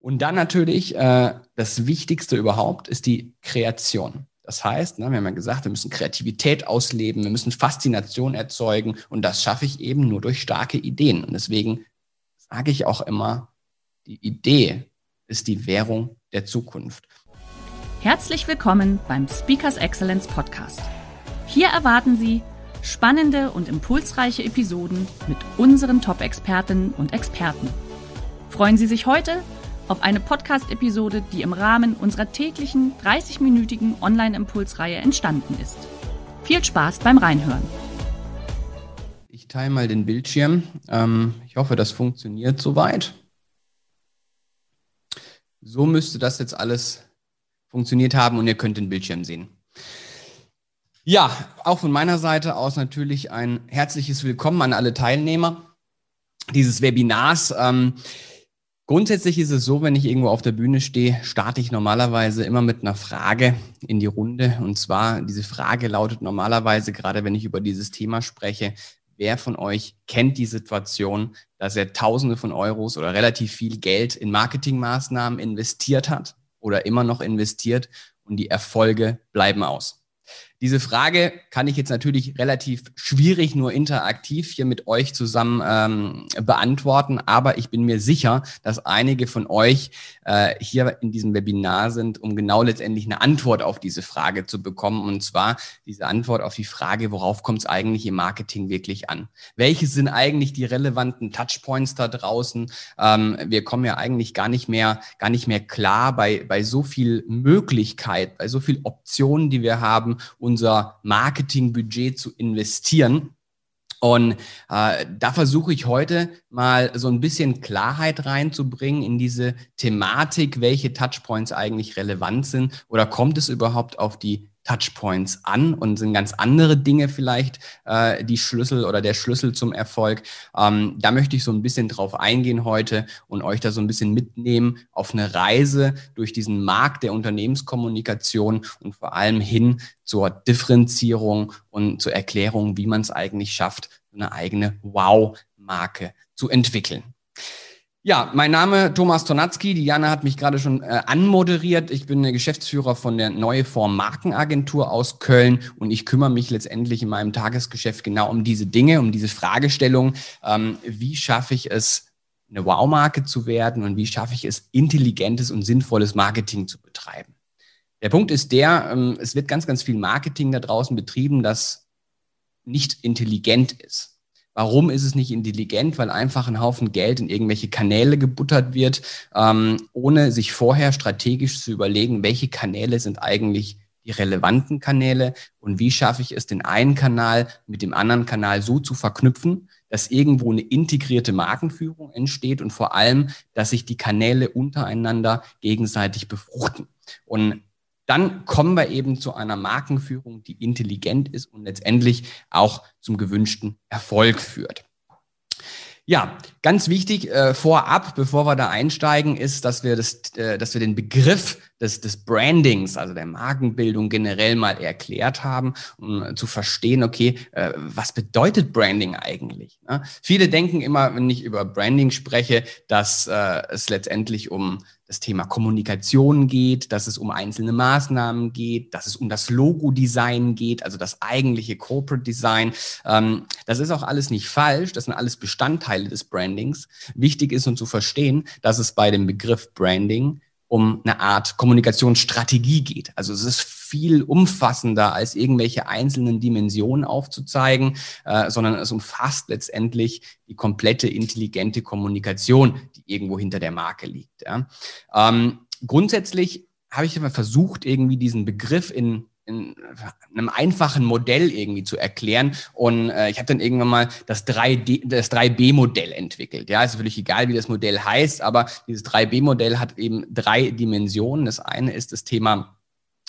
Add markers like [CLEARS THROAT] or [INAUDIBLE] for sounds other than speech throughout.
Und dann natürlich äh, das Wichtigste überhaupt ist die Kreation. Das heißt, ne, wir haben ja gesagt, wir müssen Kreativität ausleben, wir müssen Faszination erzeugen und das schaffe ich eben nur durch starke Ideen. Und deswegen sage ich auch immer, die Idee ist die Währung der Zukunft. Herzlich willkommen beim Speakers Excellence Podcast. Hier erwarten Sie spannende und impulsreiche Episoden mit unseren Top-Expertinnen und Experten. Freuen Sie sich heute auf eine Podcast-Episode, die im Rahmen unserer täglichen 30-minütigen Online-Impulsreihe entstanden ist. Viel Spaß beim Reinhören. Ich teile mal den Bildschirm. Ähm, ich hoffe, das funktioniert soweit. So müsste das jetzt alles funktioniert haben und ihr könnt den Bildschirm sehen. Ja, auch von meiner Seite aus natürlich ein herzliches Willkommen an alle Teilnehmer dieses Webinars. Grundsätzlich ist es so, wenn ich irgendwo auf der Bühne stehe, starte ich normalerweise immer mit einer Frage in die Runde. Und zwar, diese Frage lautet normalerweise, gerade wenn ich über dieses Thema spreche, wer von euch kennt die Situation, dass er Tausende von Euros oder relativ viel Geld in Marketingmaßnahmen investiert hat oder immer noch investiert und die Erfolge bleiben aus? Diese Frage kann ich jetzt natürlich relativ schwierig nur interaktiv hier mit euch zusammen ähm, beantworten, aber ich bin mir sicher, dass einige von euch äh, hier in diesem Webinar sind, um genau letztendlich eine Antwort auf diese Frage zu bekommen. Und zwar diese Antwort auf die Frage, worauf kommt es eigentlich im Marketing wirklich an? Welche sind eigentlich die relevanten Touchpoints da draußen? Ähm, wir kommen ja eigentlich gar nicht mehr, gar nicht mehr klar bei, bei so viel Möglichkeit, bei so viel Optionen, die wir haben, unser Marketingbudget zu investieren. Und äh, da versuche ich heute mal so ein bisschen Klarheit reinzubringen in diese Thematik, welche Touchpoints eigentlich relevant sind oder kommt es überhaupt auf die Touchpoints an und sind ganz andere Dinge vielleicht äh, die Schlüssel oder der Schlüssel zum Erfolg. Ähm, da möchte ich so ein bisschen drauf eingehen heute und euch da so ein bisschen mitnehmen auf eine Reise durch diesen Markt der Unternehmenskommunikation und vor allem hin zur Differenzierung und zur Erklärung, wie man es eigentlich schafft, eine eigene Wow-Marke zu entwickeln. Ja, mein Name Thomas Tonatzki. Diana hat mich gerade schon äh, anmoderiert. Ich bin der Geschäftsführer von der Neue Form Markenagentur aus Köln und ich kümmere mich letztendlich in meinem Tagesgeschäft genau um diese Dinge, um diese Fragestellung. Ähm, wie schaffe ich es, eine Wow-Marke zu werden und wie schaffe ich es, intelligentes und sinnvolles Marketing zu betreiben? Der Punkt ist der, ähm, es wird ganz, ganz viel Marketing da draußen betrieben, das nicht intelligent ist. Warum ist es nicht intelligent? Weil einfach ein Haufen Geld in irgendwelche Kanäle gebuttert wird, ähm, ohne sich vorher strategisch zu überlegen, welche Kanäle sind eigentlich die relevanten Kanäle und wie schaffe ich es, den einen Kanal mit dem anderen Kanal so zu verknüpfen, dass irgendwo eine integrierte Markenführung entsteht und vor allem, dass sich die Kanäle untereinander gegenseitig befruchten. Und dann kommen wir eben zu einer Markenführung, die intelligent ist und letztendlich auch zum gewünschten Erfolg führt. Ja, ganz wichtig äh, vorab, bevor wir da einsteigen, ist, dass wir, das, äh, dass wir den Begriff des, des Brandings, also der Markenbildung generell mal erklärt haben, um zu verstehen, okay, äh, was bedeutet Branding eigentlich? Ne? Viele denken immer, wenn ich über Branding spreche, dass äh, es letztendlich um das Thema Kommunikation geht, dass es um einzelne Maßnahmen geht, dass es um das Logo-Design geht, also das eigentliche Corporate Design. Ähm, das ist auch alles nicht falsch, das sind alles Bestandteile des Brandings. Wichtig ist, um zu verstehen, dass es bei dem Begriff Branding um eine Art Kommunikationsstrategie geht. Also es ist viel umfassender als irgendwelche einzelnen Dimensionen aufzuzeigen, äh, sondern es umfasst letztendlich die komplette intelligente Kommunikation, die irgendwo hinter der Marke liegt. Ja. Ähm, grundsätzlich habe ich immer versucht, irgendwie diesen Begriff in in einem einfachen Modell irgendwie zu erklären. Und äh, ich habe dann irgendwann mal das 3D, das 3B-Modell entwickelt. Ja, ist völlig egal, wie das Modell heißt, aber dieses 3B-Modell hat eben drei Dimensionen. Das eine ist das Thema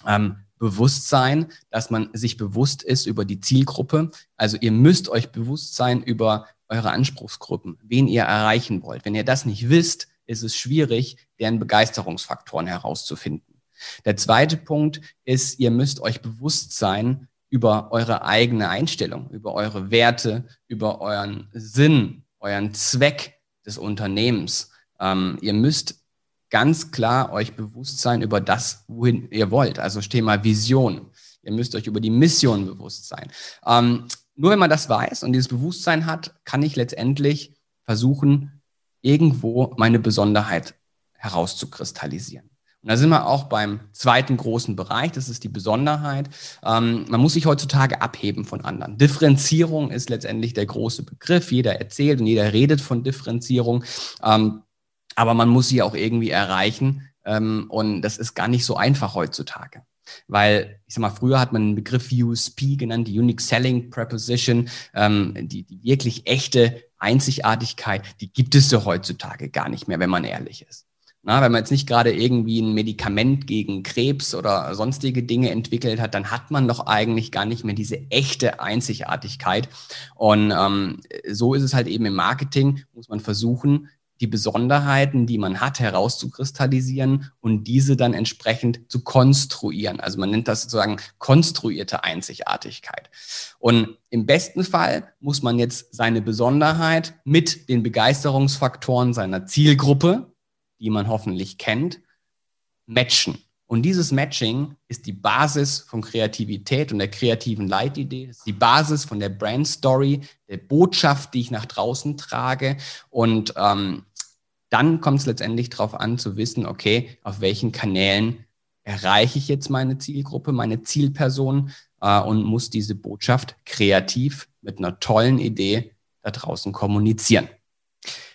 ähm, Bewusstsein, dass man sich bewusst ist über die Zielgruppe. Also ihr müsst euch bewusst sein über eure Anspruchsgruppen, wen ihr erreichen wollt. Wenn ihr das nicht wisst, ist es schwierig, deren Begeisterungsfaktoren herauszufinden. Der zweite Punkt ist, ihr müsst euch bewusst sein über eure eigene Einstellung, über eure Werte, über euren Sinn, euren Zweck des Unternehmens. Ähm, ihr müsst ganz klar euch bewusst sein über das, wohin ihr wollt. Also Thema Vision. Ihr müsst euch über die Mission bewusst sein. Ähm, nur wenn man das weiß und dieses Bewusstsein hat, kann ich letztendlich versuchen, irgendwo meine Besonderheit herauszukristallisieren. Und da sind wir auch beim zweiten großen Bereich, das ist die Besonderheit. Ähm, man muss sich heutzutage abheben von anderen. Differenzierung ist letztendlich der große Begriff. Jeder erzählt und jeder redet von Differenzierung. Ähm, aber man muss sie auch irgendwie erreichen. Ähm, und das ist gar nicht so einfach heutzutage. Weil, ich sag mal, früher hat man den Begriff USP genannt, die Unique Selling Preposition, ähm, die, die wirklich echte Einzigartigkeit, die gibt es ja heutzutage gar nicht mehr, wenn man ehrlich ist. Na, wenn man jetzt nicht gerade irgendwie ein Medikament gegen Krebs oder sonstige Dinge entwickelt hat, dann hat man doch eigentlich gar nicht mehr diese echte Einzigartigkeit. Und ähm, so ist es halt eben im Marketing, muss man versuchen, die Besonderheiten, die man hat, herauszukristallisieren und diese dann entsprechend zu konstruieren. Also man nennt das sozusagen konstruierte Einzigartigkeit. Und im besten Fall muss man jetzt seine Besonderheit mit den Begeisterungsfaktoren seiner Zielgruppe, die man hoffentlich kennt, matchen. Und dieses Matching ist die Basis von Kreativität und der kreativen Leitidee, ist die Basis von der Brand Story, der Botschaft, die ich nach draußen trage. Und ähm, dann kommt es letztendlich darauf an zu wissen, okay, auf welchen Kanälen erreiche ich jetzt meine Zielgruppe, meine Zielperson äh, und muss diese Botschaft kreativ mit einer tollen Idee da draußen kommunizieren.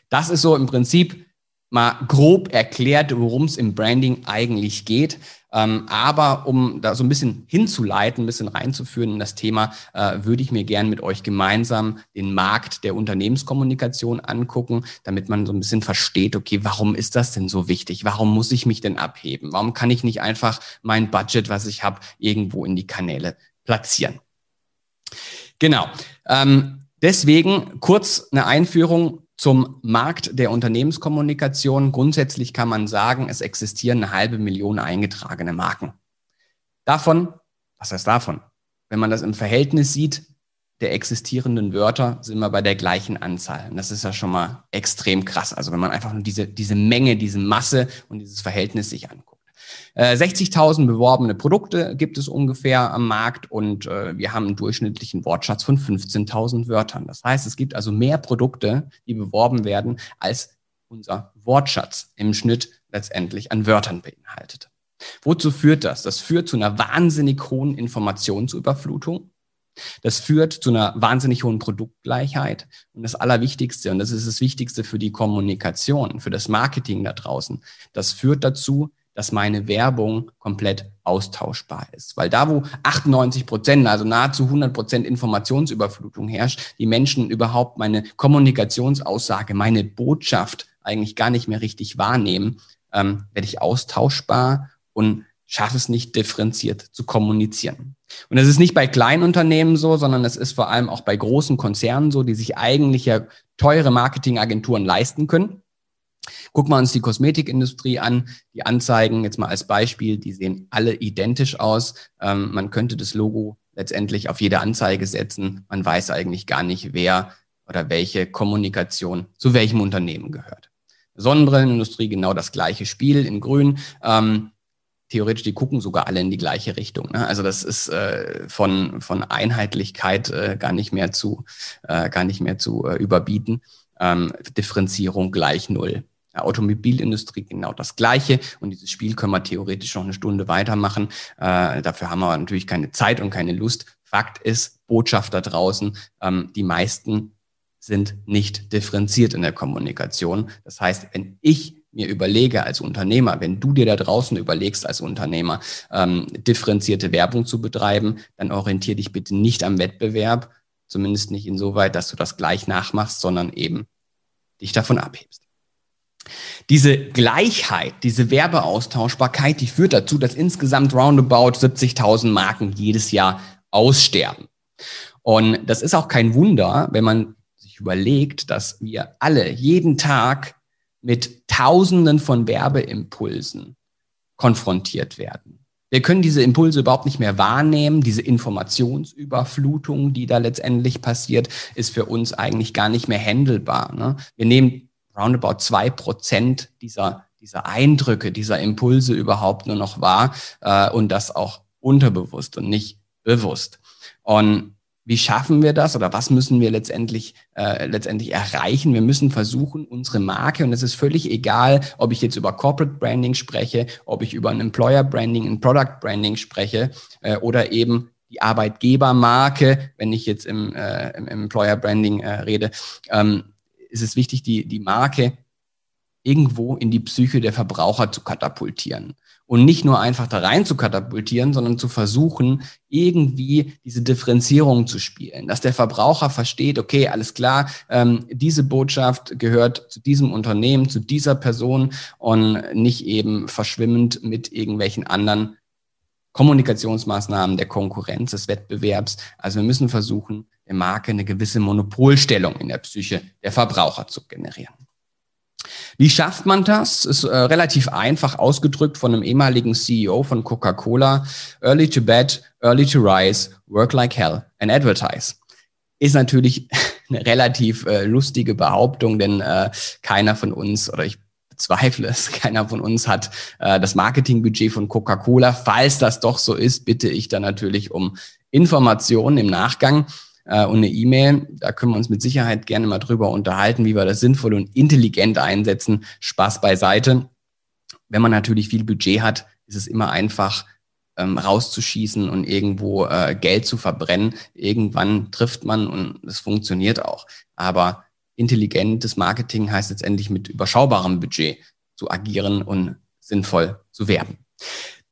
Das ist so im Prinzip mal grob erklärt, worum es im Branding eigentlich geht. Ähm, aber um da so ein bisschen hinzuleiten, ein bisschen reinzuführen in das Thema, äh, würde ich mir gern mit euch gemeinsam den Markt der Unternehmenskommunikation angucken, damit man so ein bisschen versteht, okay, warum ist das denn so wichtig? Warum muss ich mich denn abheben? Warum kann ich nicht einfach mein Budget, was ich habe, irgendwo in die Kanäle platzieren? Genau. Ähm, deswegen kurz eine Einführung zum Markt der Unternehmenskommunikation. Grundsätzlich kann man sagen, es existieren eine halbe Million eingetragene Marken. Davon, was heißt davon? Wenn man das im Verhältnis sieht, der existierenden Wörter sind wir bei der gleichen Anzahl. Und das ist ja schon mal extrem krass. Also wenn man einfach nur diese, diese Menge, diese Masse und dieses Verhältnis sich anguckt. 60.000 äh, beworbene Produkte gibt es ungefähr am Markt und äh, wir haben einen durchschnittlichen Wortschatz von 15.000 Wörtern. Das heißt, es gibt also mehr Produkte, die beworben werden, als unser Wortschatz im Schnitt letztendlich an Wörtern beinhaltet. Wozu führt das? Das führt zu einer wahnsinnig hohen Informationsüberflutung. Das führt zu einer wahnsinnig hohen Produktgleichheit. Und das Allerwichtigste, und das ist das Wichtigste für die Kommunikation, für das Marketing da draußen, das führt dazu, dass meine Werbung komplett austauschbar ist. Weil da, wo 98 Prozent, also nahezu 100 Prozent Informationsüberflutung herrscht, die Menschen überhaupt meine Kommunikationsaussage, meine Botschaft eigentlich gar nicht mehr richtig wahrnehmen, ähm, werde ich austauschbar und schaffe es nicht differenziert zu kommunizieren. Und das ist nicht bei kleinen Unternehmen so, sondern es ist vor allem auch bei großen Konzernen so, die sich eigentlich ja teure Marketingagenturen leisten können Gucken wir uns die Kosmetikindustrie an. Die Anzeigen, jetzt mal als Beispiel, die sehen alle identisch aus. Ähm, man könnte das Logo letztendlich auf jede Anzeige setzen. Man weiß eigentlich gar nicht, wer oder welche Kommunikation zu welchem Unternehmen gehört. Sonnenbrillenindustrie genau das gleiche Spiel in Grün. Ähm, theoretisch, die gucken sogar alle in die gleiche Richtung. Ne? Also das ist äh, von, von Einheitlichkeit äh, gar nicht mehr zu, äh, gar nicht mehr zu äh, überbieten. Ähm, Differenzierung gleich null. Automobilindustrie genau das Gleiche. Und dieses Spiel können wir theoretisch noch eine Stunde weitermachen. Äh, dafür haben wir natürlich keine Zeit und keine Lust. Fakt ist, Botschaft da draußen, ähm, die meisten sind nicht differenziert in der Kommunikation. Das heißt, wenn ich mir überlege als Unternehmer, wenn du dir da draußen überlegst als Unternehmer, ähm, differenzierte Werbung zu betreiben, dann orientiere dich bitte nicht am Wettbewerb, zumindest nicht insoweit, dass du das gleich nachmachst, sondern eben dich davon abhebst. Diese Gleichheit, diese Werbeaustauschbarkeit, die führt dazu, dass insgesamt roundabout 70.000 Marken jedes Jahr aussterben. Und das ist auch kein Wunder, wenn man sich überlegt, dass wir alle jeden Tag mit Tausenden von Werbeimpulsen konfrontiert werden. Wir können diese Impulse überhaupt nicht mehr wahrnehmen. Diese Informationsüberflutung, die da letztendlich passiert, ist für uns eigentlich gar nicht mehr handelbar. Ne? Wir nehmen roundabout zwei Prozent dieser, dieser Eindrücke, dieser Impulse überhaupt nur noch wahr äh, und das auch unterbewusst und nicht bewusst. Und wie schaffen wir das oder was müssen wir letztendlich, äh, letztendlich erreichen? Wir müssen versuchen, unsere Marke, und es ist völlig egal, ob ich jetzt über Corporate Branding spreche, ob ich über ein Employer Branding, ein Product Branding spreche äh, oder eben die Arbeitgebermarke, wenn ich jetzt im, äh, im Employer Branding äh, rede, ähm, ist es wichtig, die, die Marke irgendwo in die Psyche der Verbraucher zu katapultieren und nicht nur einfach da rein zu katapultieren, sondern zu versuchen, irgendwie diese Differenzierung zu spielen, dass der Verbraucher versteht, okay, alles klar, ähm, diese Botschaft gehört zu diesem Unternehmen, zu dieser Person und nicht eben verschwimmend mit irgendwelchen anderen Kommunikationsmaßnahmen der Konkurrenz, des Wettbewerbs. Also wir müssen versuchen, der Marke eine gewisse Monopolstellung in der Psyche der Verbraucher zu generieren. Wie schafft man das? Ist äh, relativ einfach ausgedrückt von einem ehemaligen CEO von Coca-Cola. Early to bed, early to rise, work like hell and advertise. Ist natürlich [LAUGHS] eine relativ äh, lustige Behauptung, denn äh, keiner von uns oder ich bezweifle es, [LAUGHS] keiner von uns hat äh, das Marketingbudget von Coca-Cola. Falls das doch so ist, bitte ich dann natürlich um Informationen im Nachgang äh, und eine E-Mail. Da können wir uns mit Sicherheit gerne mal drüber unterhalten, wie wir das sinnvoll und intelligent einsetzen. Spaß beiseite. Wenn man natürlich viel Budget hat, ist es immer einfach, ähm, rauszuschießen und irgendwo äh, Geld zu verbrennen. Irgendwann trifft man und es funktioniert auch. Aber intelligentes Marketing heißt letztendlich mit überschaubarem Budget zu agieren und sinnvoll zu werben.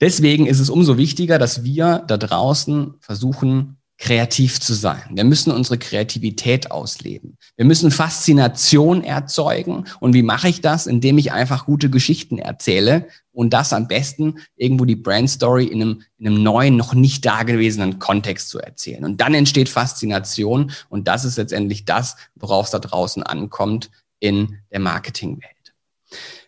Deswegen ist es umso wichtiger, dass wir da draußen versuchen, kreativ zu sein. Wir müssen unsere Kreativität ausleben. Wir müssen Faszination erzeugen. Und wie mache ich das? Indem ich einfach gute Geschichten erzähle und das am besten irgendwo die Brand Story in einem, in einem neuen, noch nicht dagewesenen Kontext zu erzählen. Und dann entsteht Faszination und das ist letztendlich das, worauf es da draußen ankommt in der Marketingwelt.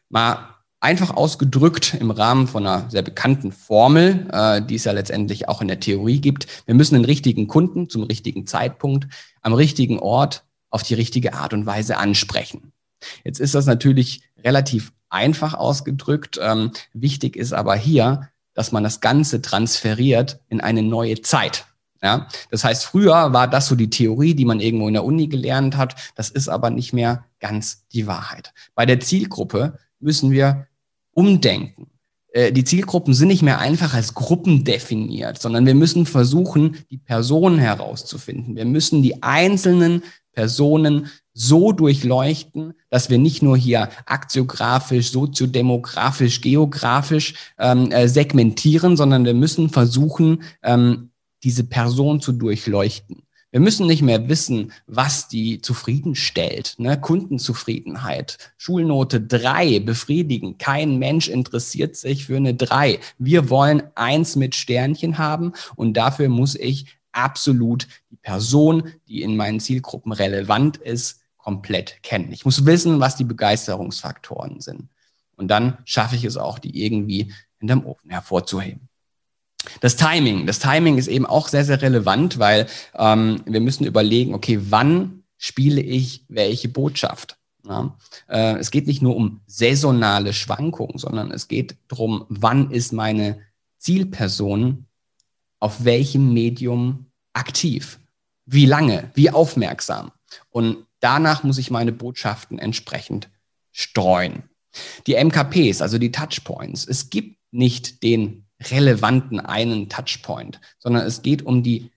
Mal einfach ausgedrückt im Rahmen von einer sehr bekannten Formel, äh, die es ja letztendlich auch in der Theorie gibt. Wir müssen den richtigen Kunden zum richtigen Zeitpunkt am richtigen Ort auf die richtige Art und Weise ansprechen. Jetzt ist das natürlich relativ einfach ausgedrückt. Ähm, wichtig ist aber hier, dass man das Ganze transferiert in eine neue Zeit. Ja, das heißt, früher war das so die Theorie, die man irgendwo in der Uni gelernt hat. Das ist aber nicht mehr ganz die Wahrheit. Bei der Zielgruppe müssen wir umdenken. Äh, die Zielgruppen sind nicht mehr einfach als Gruppen definiert, sondern wir müssen versuchen, die Personen herauszufinden. Wir müssen die einzelnen Personen so durchleuchten, dass wir nicht nur hier aktiografisch, soziodemografisch, geografisch ähm, äh, segmentieren, sondern wir müssen versuchen, ähm, diese Person zu durchleuchten. Wir müssen nicht mehr wissen, was die zufriedenstellt. Ne? Kundenzufriedenheit, Schulnote drei befriedigen. Kein Mensch interessiert sich für eine drei. Wir wollen eins mit Sternchen haben und dafür muss ich absolut die Person, die in meinen Zielgruppen relevant ist, komplett kennen. Ich muss wissen, was die Begeisterungsfaktoren sind. Und dann schaffe ich es auch, die irgendwie hinterm Ofen hervorzuheben. Das Timing. Das Timing ist eben auch sehr, sehr relevant, weil ähm, wir müssen überlegen, okay, wann spiele ich welche Botschaft? Ja? Äh, es geht nicht nur um saisonale Schwankungen, sondern es geht darum, wann ist meine Zielperson auf welchem Medium aktiv? Wie lange? Wie aufmerksam? Und danach muss ich meine Botschaften entsprechend streuen. Die MKPs, also die Touchpoints. Es gibt nicht den relevanten einen Touchpoint, sondern es geht um die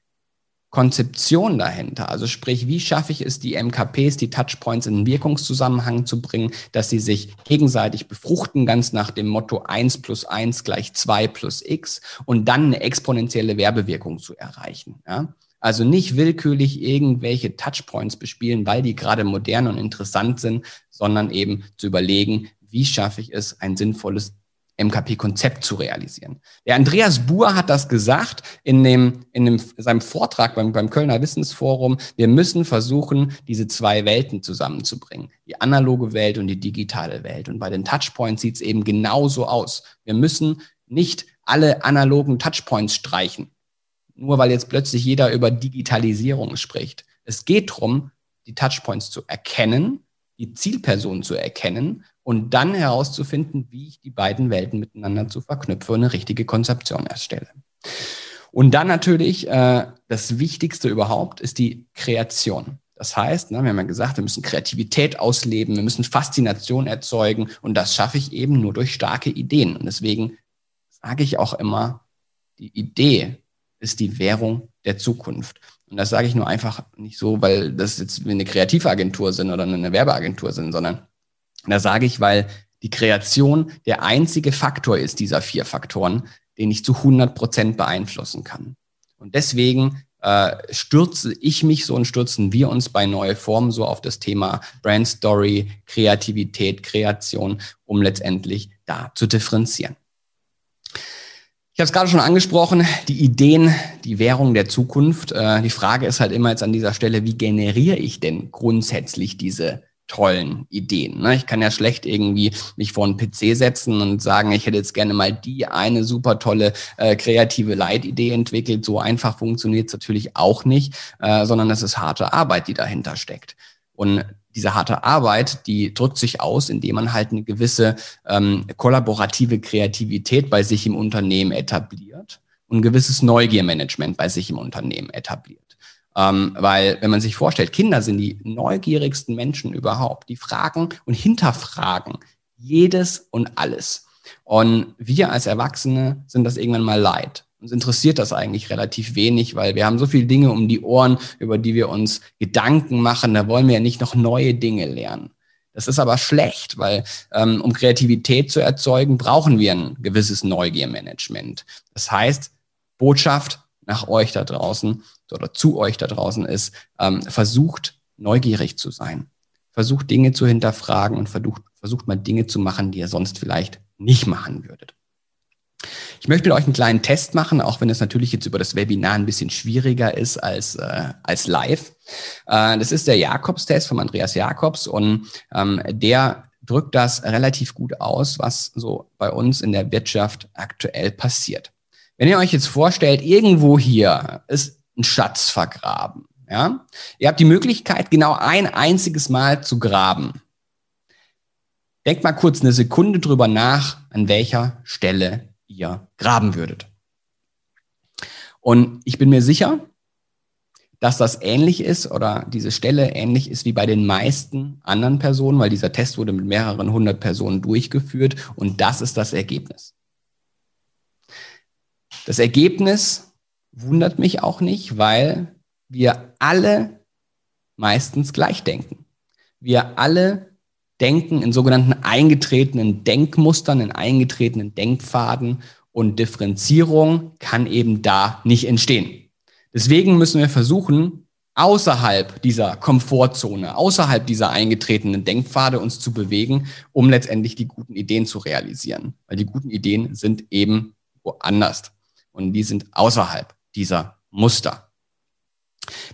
Konzeption dahinter. Also sprich, wie schaffe ich es, die MKPs, die Touchpoints in Wirkungszusammenhang zu bringen, dass sie sich gegenseitig befruchten, ganz nach dem Motto 1 plus 1 gleich 2 plus x und dann eine exponentielle Werbewirkung zu erreichen. Ja? Also nicht willkürlich irgendwelche Touchpoints bespielen, weil die gerade modern und interessant sind, sondern eben zu überlegen, wie schaffe ich es, ein sinnvolles MKP-Konzept zu realisieren. Der Andreas Buhr hat das gesagt in, dem, in dem, seinem Vortrag beim, beim Kölner Wissensforum. Wir müssen versuchen, diese zwei Welten zusammenzubringen. Die analoge Welt und die digitale Welt. Und bei den Touchpoints sieht es eben genauso aus. Wir müssen nicht alle analogen Touchpoints streichen. Nur weil jetzt plötzlich jeder über Digitalisierung spricht. Es geht darum, die Touchpoints zu erkennen, die Zielperson zu erkennen und dann herauszufinden, wie ich die beiden Welten miteinander zu verknüpfe und eine richtige Konzeption erstelle. Und dann natürlich äh, das Wichtigste überhaupt ist die Kreation. Das heißt, ne, wir haben ja gesagt, wir müssen Kreativität ausleben, wir müssen Faszination erzeugen und das schaffe ich eben nur durch starke Ideen. Und deswegen sage ich auch immer, die Idee ist die Währung der Zukunft. Und das sage ich nur einfach nicht so, weil das jetzt eine Kreativagentur sind oder eine Werbeagentur sind, sondern da sage ich, weil die Kreation der einzige Faktor ist dieser vier Faktoren, den ich zu 100 Prozent beeinflussen kann. Und deswegen äh, stürze ich mich so und stürzen wir uns bei Neue Formen so auf das Thema Brand Story, Kreativität, Kreation, um letztendlich da zu differenzieren. Ich habe es gerade schon angesprochen, die Ideen, die Währung der Zukunft. Äh, die Frage ist halt immer jetzt an dieser Stelle, wie generiere ich denn grundsätzlich diese tollen Ideen. Ne? Ich kann ja schlecht irgendwie mich vor einen PC setzen und sagen, ich hätte jetzt gerne mal die eine super tolle äh, kreative Leitidee entwickelt. So einfach funktioniert es natürlich auch nicht, äh, sondern es ist harte Arbeit, die dahinter steckt. Und diese harte Arbeit, die drückt sich aus, indem man halt eine gewisse ähm, kollaborative Kreativität bei sich im Unternehmen etabliert und ein gewisses Neugiermanagement bei sich im Unternehmen etabliert. Ähm, weil, wenn man sich vorstellt, Kinder sind die neugierigsten Menschen überhaupt. Die fragen und hinterfragen jedes und alles. Und wir als Erwachsene sind das irgendwann mal leid. Uns interessiert das eigentlich relativ wenig, weil wir haben so viele Dinge um die Ohren, über die wir uns Gedanken machen. Da wollen wir ja nicht noch neue Dinge lernen. Das ist aber schlecht, weil ähm, um Kreativität zu erzeugen, brauchen wir ein gewisses Neugiermanagement. Das heißt, Botschaft nach euch da draußen oder zu euch da draußen ist, ähm, versucht neugierig zu sein. Versucht Dinge zu hinterfragen und versucht, versucht mal Dinge zu machen, die ihr sonst vielleicht nicht machen würdet. Ich möchte mit euch einen kleinen Test machen, auch wenn es natürlich jetzt über das Webinar ein bisschen schwieriger ist als, äh, als live. Äh, das ist der Jakobs-Test von Andreas Jakobs und ähm, der drückt das relativ gut aus, was so bei uns in der Wirtschaft aktuell passiert. Wenn ihr euch jetzt vorstellt, irgendwo hier ist ein Schatz vergraben, ja, ihr habt die Möglichkeit, genau ein einziges Mal zu graben. Denkt mal kurz eine Sekunde drüber nach, an welcher Stelle ihr graben würdet. Und ich bin mir sicher, dass das ähnlich ist oder diese Stelle ähnlich ist wie bei den meisten anderen Personen, weil dieser Test wurde mit mehreren hundert Personen durchgeführt und das ist das Ergebnis. Das Ergebnis wundert mich auch nicht, weil wir alle meistens gleich denken. Wir alle denken in sogenannten eingetretenen Denkmustern, in eingetretenen Denkpfaden und Differenzierung kann eben da nicht entstehen. Deswegen müssen wir versuchen, außerhalb dieser Komfortzone, außerhalb dieser eingetretenen Denkpfade uns zu bewegen, um letztendlich die guten Ideen zu realisieren. Weil die guten Ideen sind eben woanders und die sind außerhalb dieser Muster.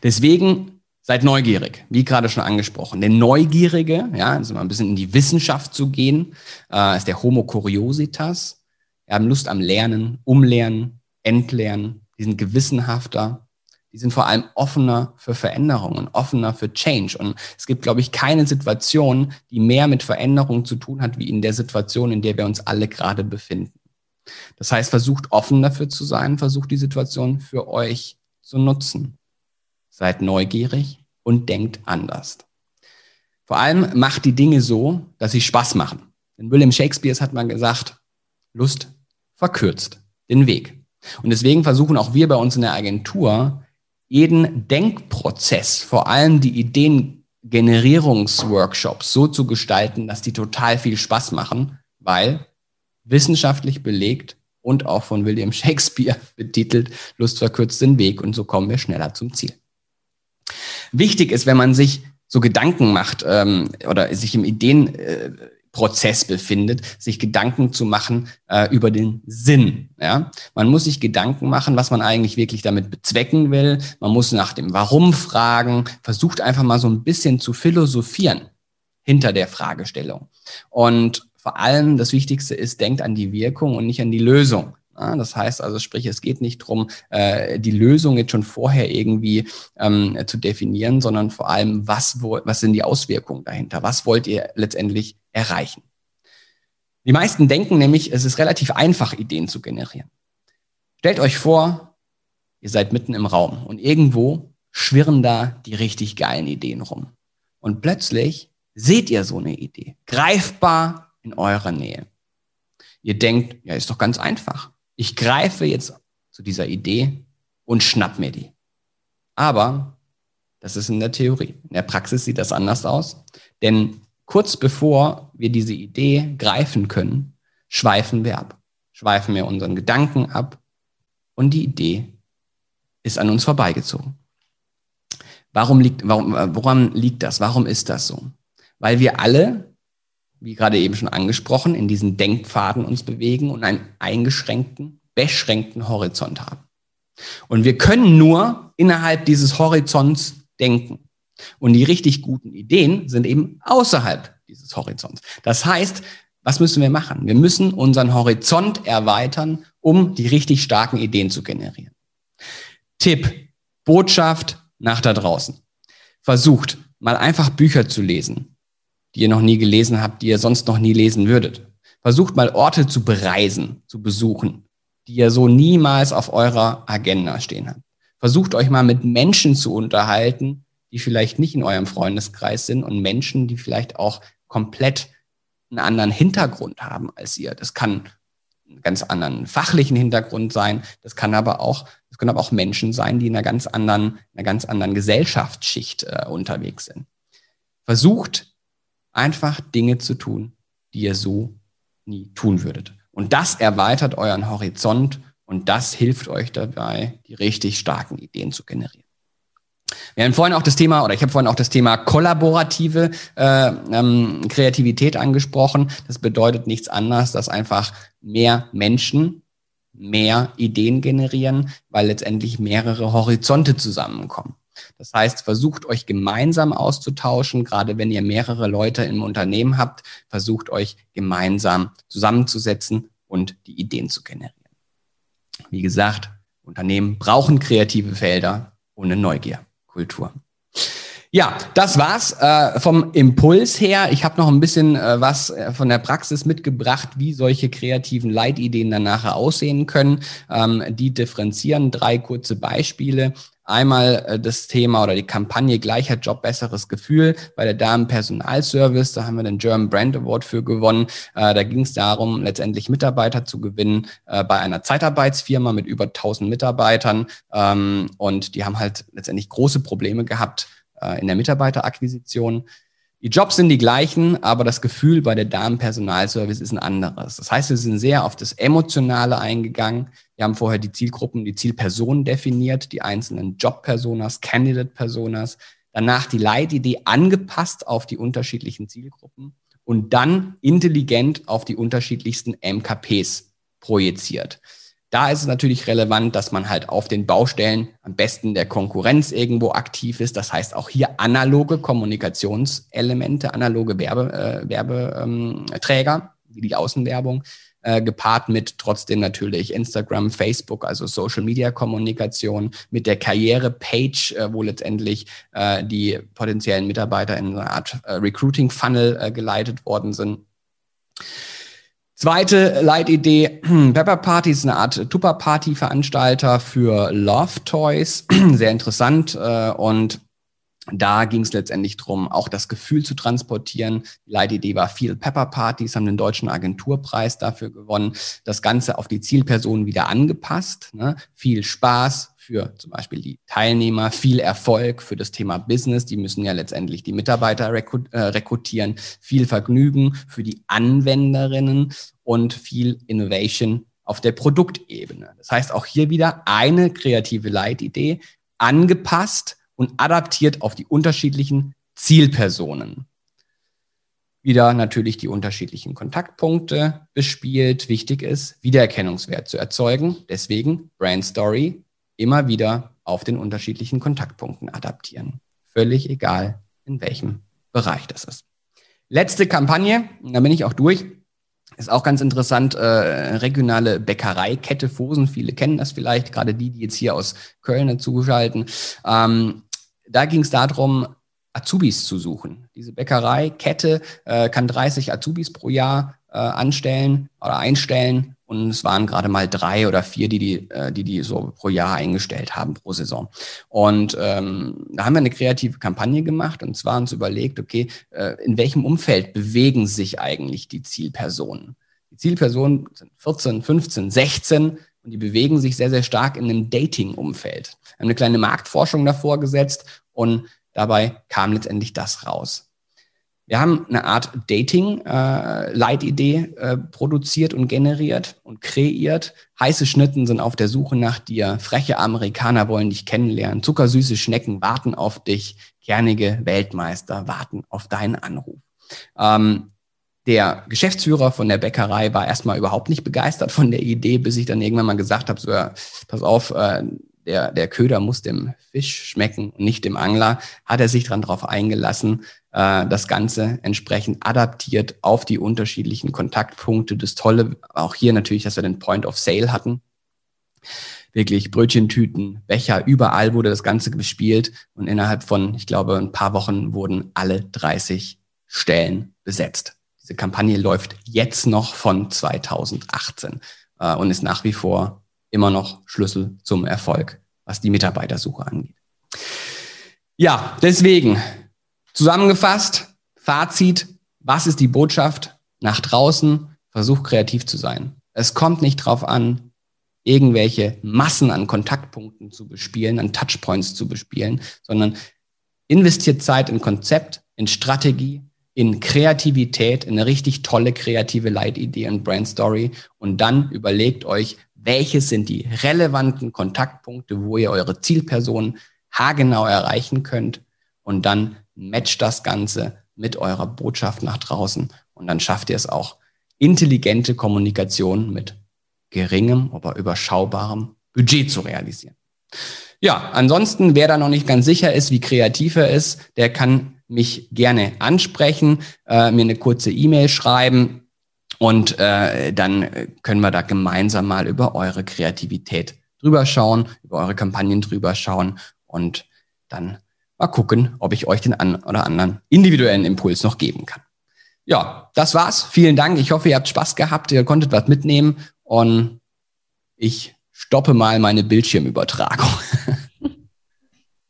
Deswegen seid neugierig, wie gerade schon angesprochen. Der Neugierige, ja, also mal ein bisschen in die Wissenschaft zu gehen, äh, ist der Homo curiositas. Wir haben Lust am Lernen, Umlernen, Entlernen. Die sind gewissenhafter. Die sind vor allem offener für Veränderungen, offener für Change. Und es gibt, glaube ich, keine Situation, die mehr mit Veränderung zu tun hat, wie in der Situation, in der wir uns alle gerade befinden. Das heißt, versucht offen dafür zu sein, versucht die Situation für euch zu nutzen. Seid neugierig und denkt anders. Vor allem macht die Dinge so, dass sie Spaß machen. Denn William Shakespeare hat mal gesagt, Lust verkürzt den Weg. Und deswegen versuchen auch wir bei uns in der Agentur, jeden Denkprozess, vor allem die Ideengenerierungsworkshops so zu gestalten, dass die total viel Spaß machen, weil wissenschaftlich belegt und auch von William Shakespeare [LAUGHS] betitelt, Lust verkürzt den Weg und so kommen wir schneller zum Ziel. Wichtig ist, wenn man sich so Gedanken macht ähm, oder sich im Ideenprozess äh, befindet, sich Gedanken zu machen äh, über den Sinn. Ja? Man muss sich Gedanken machen, was man eigentlich wirklich damit bezwecken will. Man muss nach dem Warum fragen, versucht einfach mal so ein bisschen zu philosophieren hinter der Fragestellung. Und vor allem das Wichtigste ist, denkt an die Wirkung und nicht an die Lösung. Das heißt also, sprich, es geht nicht darum, äh, die Lösung jetzt schon vorher irgendwie ähm, zu definieren, sondern vor allem, was, was sind die Auswirkungen dahinter? Was wollt ihr letztendlich erreichen? Die meisten denken nämlich, es ist relativ einfach, Ideen zu generieren. Stellt euch vor, ihr seid mitten im Raum und irgendwo schwirren da die richtig geilen Ideen rum. Und plötzlich seht ihr so eine Idee, greifbar in eurer Nähe. Ihr denkt, ja, ist doch ganz einfach. Ich greife jetzt zu dieser Idee und schnapp mir die. Aber das ist in der Theorie. In der Praxis sieht das anders aus. Denn kurz bevor wir diese Idee greifen können, schweifen wir ab. Schweifen wir unseren Gedanken ab und die Idee ist an uns vorbeigezogen. Warum liegt, warum, woran liegt das? Warum ist das so? Weil wir alle wie gerade eben schon angesprochen, in diesen Denkpfaden uns bewegen und einen eingeschränkten, beschränkten Horizont haben. Und wir können nur innerhalb dieses Horizonts denken. Und die richtig guten Ideen sind eben außerhalb dieses Horizonts. Das heißt, was müssen wir machen? Wir müssen unseren Horizont erweitern, um die richtig starken Ideen zu generieren. Tipp, Botschaft nach da draußen. Versucht mal einfach Bücher zu lesen, die ihr noch nie gelesen habt, die ihr sonst noch nie lesen würdet. Versucht mal Orte zu bereisen, zu besuchen, die ihr so niemals auf eurer Agenda stehen habt. Versucht euch mal mit Menschen zu unterhalten, die vielleicht nicht in eurem Freundeskreis sind und Menschen, die vielleicht auch komplett einen anderen Hintergrund haben als ihr. Das kann einen ganz anderen fachlichen Hintergrund sein. Das kann aber auch, das können aber auch Menschen sein, die in einer ganz anderen, einer ganz anderen Gesellschaftsschicht äh, unterwegs sind. Versucht einfach Dinge zu tun, die ihr so nie tun würdet. Und das erweitert euren Horizont und das hilft euch dabei, die richtig starken Ideen zu generieren. Wir haben vorhin auch das Thema, oder ich habe vorhin auch das Thema kollaborative äh, ähm, Kreativität angesprochen. Das bedeutet nichts anderes, dass einfach mehr Menschen mehr Ideen generieren, weil letztendlich mehrere Horizonte zusammenkommen. Das heißt, versucht euch gemeinsam auszutauschen, gerade wenn ihr mehrere Leute im Unternehmen habt, versucht euch gemeinsam zusammenzusetzen und die Ideen zu generieren. Wie gesagt, Unternehmen brauchen kreative Felder ohne Neugierkultur. Ja, das war's äh, vom Impuls her. Ich habe noch ein bisschen äh, was äh, von der Praxis mitgebracht, wie solche kreativen Leitideen dann nachher aussehen können. Ähm, die differenzieren drei kurze Beispiele. Einmal äh, das Thema oder die Kampagne Gleicher Job, besseres Gefühl bei der Damen Personalservice. Da haben wir den German Brand Award für gewonnen. Äh, da ging es darum, letztendlich Mitarbeiter zu gewinnen äh, bei einer Zeitarbeitsfirma mit über 1000 Mitarbeitern. Ähm, und die haben halt letztendlich große Probleme gehabt in der Mitarbeiterakquisition. Die Jobs sind die gleichen, aber das Gefühl bei der Damenpersonalservice ist ein anderes. Das heißt, wir sind sehr auf das Emotionale eingegangen. Wir haben vorher die Zielgruppen, die Zielpersonen definiert, die einzelnen Job-Personas, Candidate-Personas. Danach die Leitidee angepasst auf die unterschiedlichen Zielgruppen und dann intelligent auf die unterschiedlichsten MKPs projiziert. Da ist es natürlich relevant, dass man halt auf den Baustellen am besten der Konkurrenz irgendwo aktiv ist. Das heißt auch hier analoge Kommunikationselemente, analoge Werbe, äh, Werbeträger, ähm, wie die Außenwerbung, äh, gepaart mit trotzdem natürlich Instagram, Facebook, also Social Media Kommunikation, mit der Karriere-Page, äh, wo letztendlich äh, die potenziellen Mitarbeiter in eine Art äh, Recruiting-Funnel äh, geleitet worden sind. Zweite Leitidee, Pepper Party ist eine Art Tupper-Party-Veranstalter für Love Toys. [CLEARS THROAT] Sehr interessant. Äh, und da ging es letztendlich darum, auch das Gefühl zu transportieren. Die Leitidee war viel Pepper Partys, haben den deutschen Agenturpreis dafür gewonnen. Das Ganze auf die Zielpersonen wieder angepasst. Ne? Viel Spaß für zum Beispiel die Teilnehmer, viel Erfolg für das Thema Business. Die müssen ja letztendlich die Mitarbeiter äh, rekrutieren. Viel Vergnügen für die Anwenderinnen und viel Innovation auf der Produktebene. Das heißt auch hier wieder eine kreative Leitidee angepasst und adaptiert auf die unterschiedlichen Zielpersonen. Wieder natürlich die unterschiedlichen Kontaktpunkte bespielt. Wichtig ist, Wiedererkennungswert zu erzeugen. Deswegen Brand Story immer wieder auf den unterschiedlichen Kontaktpunkten adaptieren. Völlig egal, in welchem Bereich das ist. Letzte Kampagne, da bin ich auch durch. Ist auch ganz interessant, äh, regionale Bäckereikette Fosen, viele kennen das vielleicht, gerade die, die jetzt hier aus Köln dazugeschalten. Ähm, da ging es darum, Azubis zu suchen. Diese Bäckereikette äh, kann 30 Azubis pro Jahr äh, anstellen oder einstellen und es waren gerade mal drei oder vier, die die, äh, die, die so pro Jahr eingestellt haben pro Saison. Und ähm, da haben wir eine kreative Kampagne gemacht und zwar uns überlegt, okay, äh, in welchem Umfeld bewegen sich eigentlich die Zielpersonen? Die Zielpersonen sind 14, 15, 16 und die bewegen sich sehr, sehr stark in einem Dating-Umfeld. Wir haben eine kleine Marktforschung davor gesetzt und dabei kam letztendlich das raus. Wir haben eine Art Dating-Leitidee äh, äh, produziert und generiert und kreiert. Heiße Schnitten sind auf der Suche nach dir. Freche Amerikaner wollen dich kennenlernen. Zuckersüße Schnecken warten auf dich. Kernige Weltmeister warten auf deinen Anruf. Ähm, der Geschäftsführer von der Bäckerei war erstmal überhaupt nicht begeistert von der Idee, bis ich dann irgendwann mal gesagt habe, so, ja, pass auf, äh, der, der Köder muss dem Fisch schmecken und nicht dem Angler, hat er sich dran drauf eingelassen, äh, das Ganze entsprechend adaptiert auf die unterschiedlichen Kontaktpunkte. Das Tolle auch hier natürlich, dass wir den Point of Sale hatten. Wirklich Brötchentüten, Becher, überall wurde das Ganze bespielt und innerhalb von, ich glaube, ein paar Wochen wurden alle 30 Stellen besetzt. Diese Kampagne läuft jetzt noch von 2018 äh, und ist nach wie vor immer noch Schlüssel zum Erfolg, was die Mitarbeitersuche angeht. Ja, deswegen zusammengefasst, Fazit, was ist die Botschaft nach draußen? Versuch kreativ zu sein. Es kommt nicht darauf an, irgendwelche Massen an Kontaktpunkten zu bespielen, an Touchpoints zu bespielen, sondern investiert Zeit in Konzept, in Strategie, in Kreativität, in eine richtig tolle kreative Leitidee und Brand Story und dann überlegt euch, welches sind die relevanten Kontaktpunkte, wo ihr eure Zielpersonen haargenau erreichen könnt? Und dann matcht das Ganze mit eurer Botschaft nach draußen. Und dann schafft ihr es auch, intelligente Kommunikation mit geringem, aber überschaubarem Budget zu realisieren. Ja, ansonsten, wer da noch nicht ganz sicher ist, wie kreativ er ist, der kann mich gerne ansprechen, äh, mir eine kurze E-Mail schreiben und äh, dann können wir da gemeinsam mal über eure Kreativität drüber schauen, über eure Kampagnen drüber schauen und dann mal gucken, ob ich euch den einen oder anderen individuellen Impuls noch geben kann. Ja, das war's. Vielen Dank. Ich hoffe, ihr habt Spaß gehabt, ihr konntet was mitnehmen und ich stoppe mal meine Bildschirmübertragung. [LAUGHS]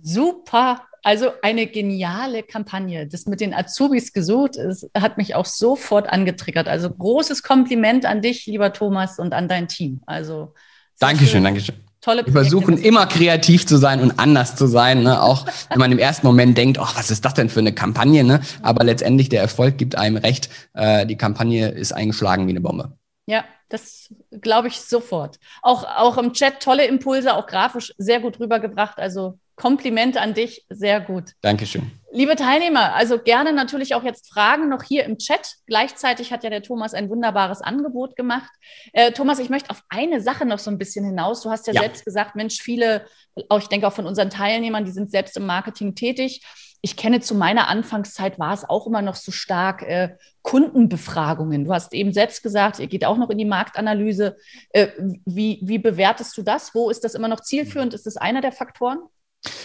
Super also eine geniale Kampagne. Das mit den Azubis gesucht ist, hat mich auch sofort angetriggert. Also großes Kompliment an dich, lieber Thomas, und an dein Team. Also Dankeschön, Dankeschön. Tolle Wir versuchen immer kreativ zu sein und anders zu sein, ne? auch wenn man im ersten Moment denkt, oh, was ist das denn für eine Kampagne? Ne? Aber letztendlich der Erfolg gibt einem recht. Äh, die Kampagne ist eingeschlagen wie eine Bombe. Ja, das glaube ich sofort. Auch, auch im Chat tolle Impulse, auch grafisch sehr gut rübergebracht. Also Kompliment an dich, sehr gut. Dankeschön. Liebe Teilnehmer, also gerne natürlich auch jetzt Fragen noch hier im Chat. Gleichzeitig hat ja der Thomas ein wunderbares Angebot gemacht. Äh, Thomas, ich möchte auf eine Sache noch so ein bisschen hinaus. Du hast ja, ja. selbst gesagt, Mensch, viele, auch ich denke auch von unseren Teilnehmern, die sind selbst im Marketing tätig. Ich kenne zu meiner Anfangszeit war es auch immer noch so stark äh, Kundenbefragungen. Du hast eben selbst gesagt, ihr geht auch noch in die Marktanalyse. Äh, wie, wie bewertest du das? Wo ist das immer noch zielführend? Ist das einer der Faktoren?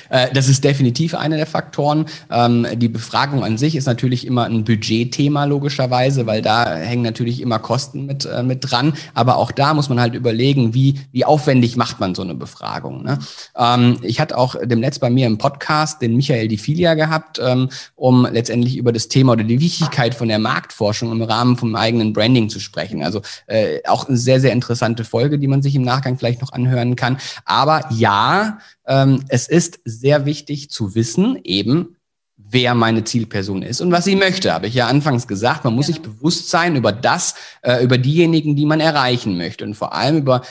Äh, das ist definitiv einer der Faktoren. Ähm, die Befragung an sich ist natürlich immer ein Budgetthema logischerweise, weil da hängen natürlich immer Kosten mit, äh, mit dran. Aber auch da muss man halt überlegen, wie, wie aufwendig macht man so eine Befragung. Ne? Ähm, ich hatte auch demnächst bei mir im Podcast den Michael Di Filia gehabt, ähm, um letztendlich über das Thema oder die Wichtigkeit von der Marktforschung im Rahmen vom eigenen Branding zu sprechen. Also äh, auch eine sehr, sehr interessante Folge, die man sich im Nachgang vielleicht noch anhören kann. Aber ja, es ist sehr wichtig zu wissen, eben, wer meine Zielperson ist und was sie möchte. Habe ich ja anfangs gesagt, man muss genau. sich bewusst sein über das, äh, über diejenigen, die man erreichen möchte und vor allem über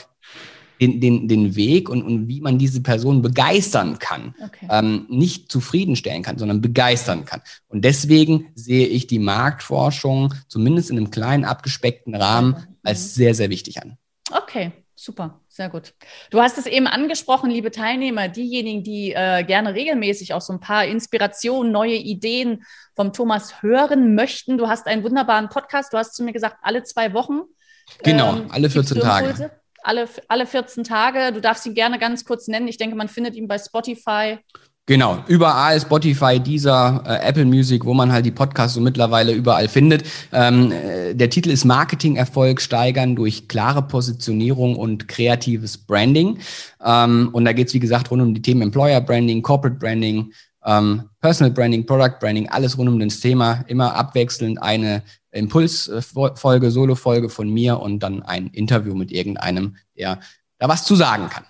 den, den, den Weg und, und wie man diese Person begeistern kann. Okay. Ähm, nicht zufriedenstellen kann, sondern begeistern kann. Und deswegen sehe ich die Marktforschung zumindest in einem kleinen, abgespeckten Rahmen als sehr, sehr wichtig an. Okay, Super, sehr gut. Du hast es eben angesprochen, liebe Teilnehmer, diejenigen, die äh, gerne regelmäßig auch so ein paar Inspirationen, neue Ideen vom Thomas hören möchten. Du hast einen wunderbaren Podcast. Du hast zu mir gesagt, alle zwei Wochen. Genau, ähm, alle 14 Tage. Alle, alle 14 Tage. Du darfst ihn gerne ganz kurz nennen. Ich denke, man findet ihn bei Spotify. Genau, überall Spotify, dieser äh, Apple Music, wo man halt die Podcasts so mittlerweile überall findet. Ähm, äh, der Titel ist Marketing-Erfolg steigern durch klare Positionierung und kreatives Branding. Ähm, und da geht's wie gesagt, rund um die Themen Employer Branding, Corporate Branding, ähm, Personal Branding, Product Branding, alles rund um das Thema. Immer abwechselnd eine Impulsfolge, Solo-Folge von mir und dann ein Interview mit irgendeinem, der da was zu sagen kann.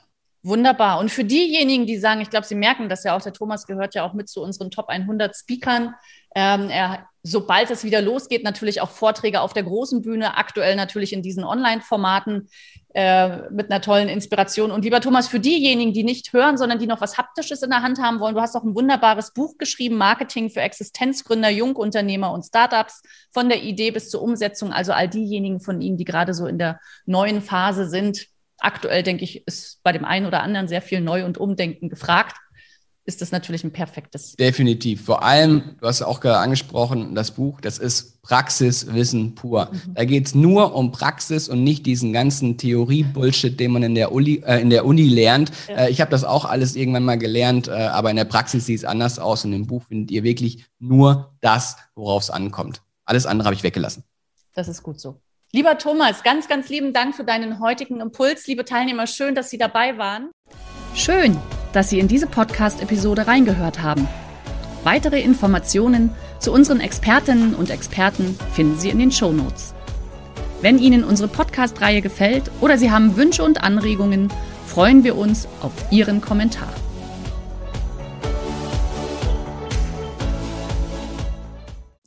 Wunderbar. Und für diejenigen, die sagen, ich glaube, Sie merken das ja auch, der Thomas gehört ja auch mit zu unseren Top 100 Speakern. Ähm, er, sobald es wieder losgeht, natürlich auch Vorträge auf der großen Bühne, aktuell natürlich in diesen Online-Formaten äh, mit einer tollen Inspiration. Und lieber Thomas, für diejenigen, die nicht hören, sondern die noch was Haptisches in der Hand haben wollen, du hast auch ein wunderbares Buch geschrieben, Marketing für Existenzgründer, Jungunternehmer und Startups, von der Idee bis zur Umsetzung. Also all diejenigen von Ihnen, die gerade so in der neuen Phase sind, aktuell, denke ich, ist bei dem einen oder anderen sehr viel Neu- und Umdenken gefragt. Ist das natürlich ein perfektes. Definitiv. Vor allem, du hast auch gerade angesprochen, das Buch, das ist Praxiswissen pur. Mhm. Da geht es nur um Praxis und nicht diesen ganzen Theorie-Bullshit, den man in der Uni, äh, in der Uni lernt. Ja. Äh, ich habe das auch alles irgendwann mal gelernt, äh, aber in der Praxis sieht es anders aus. Und im Buch findet ihr wirklich nur das, worauf es ankommt. Alles andere habe ich weggelassen. Das ist gut so. Lieber Thomas, ganz, ganz lieben Dank für deinen heutigen Impuls. Liebe Teilnehmer, schön, dass Sie dabei waren. Schön, dass Sie in diese Podcast-Episode reingehört haben. Weitere Informationen zu unseren Expertinnen und Experten finden Sie in den Show Notes. Wenn Ihnen unsere Podcast-Reihe gefällt oder Sie haben Wünsche und Anregungen, freuen wir uns auf Ihren Kommentar.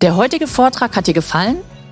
Der heutige Vortrag hat dir gefallen?